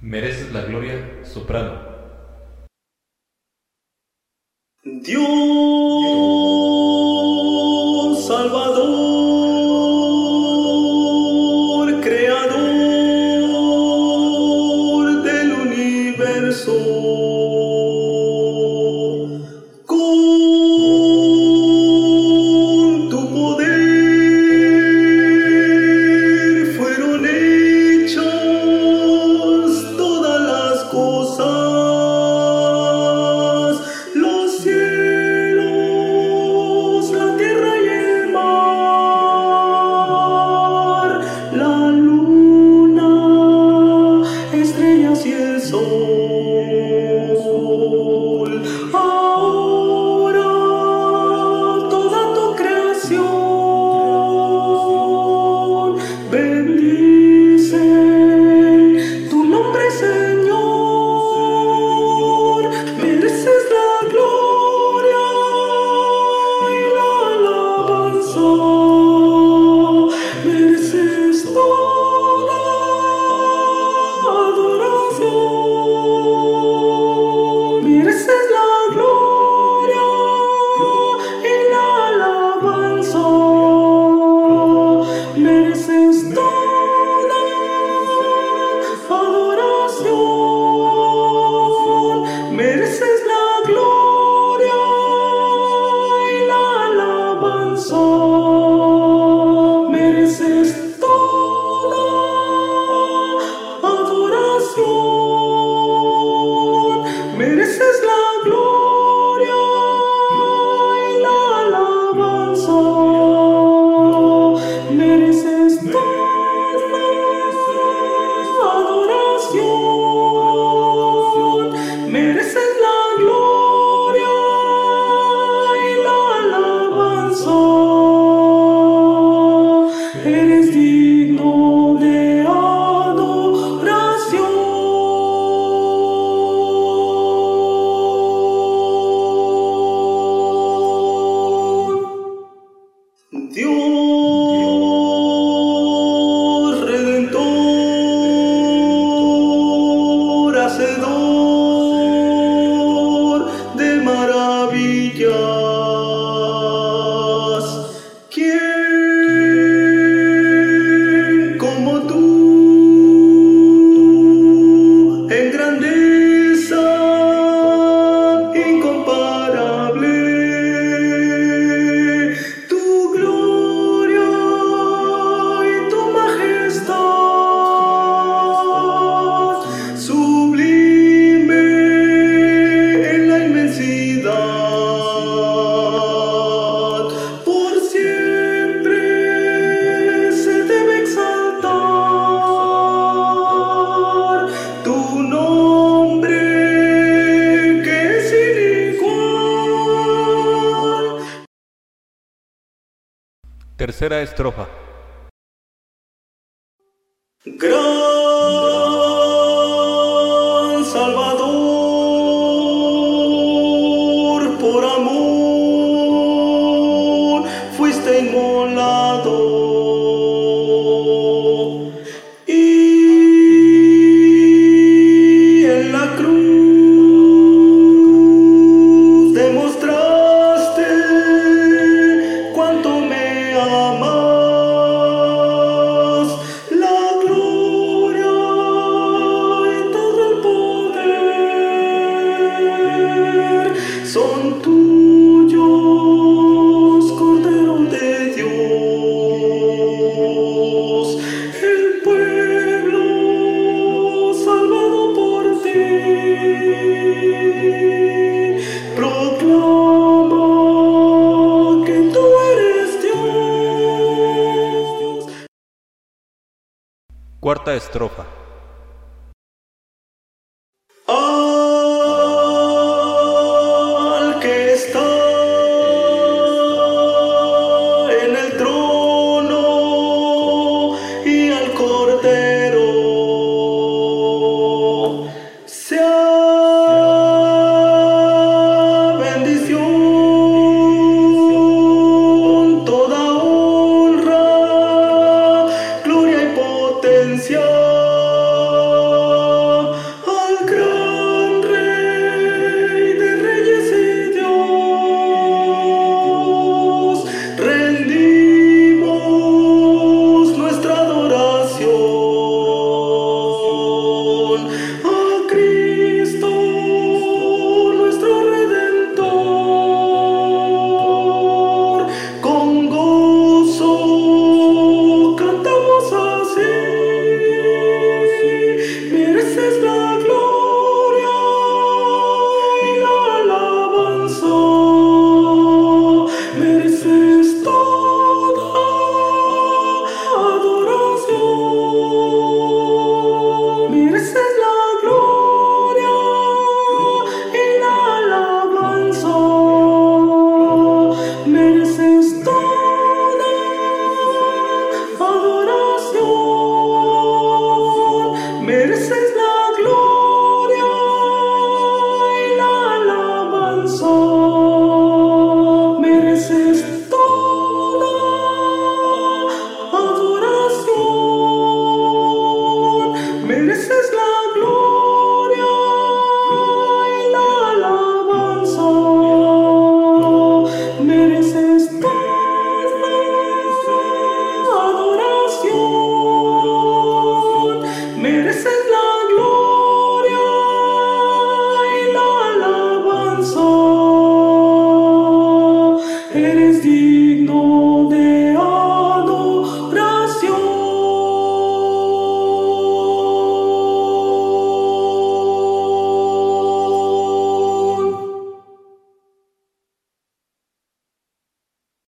Mereces la gloria, soprano. Dios. yo Tercera estrofa. Cuarta estrofa. silencio.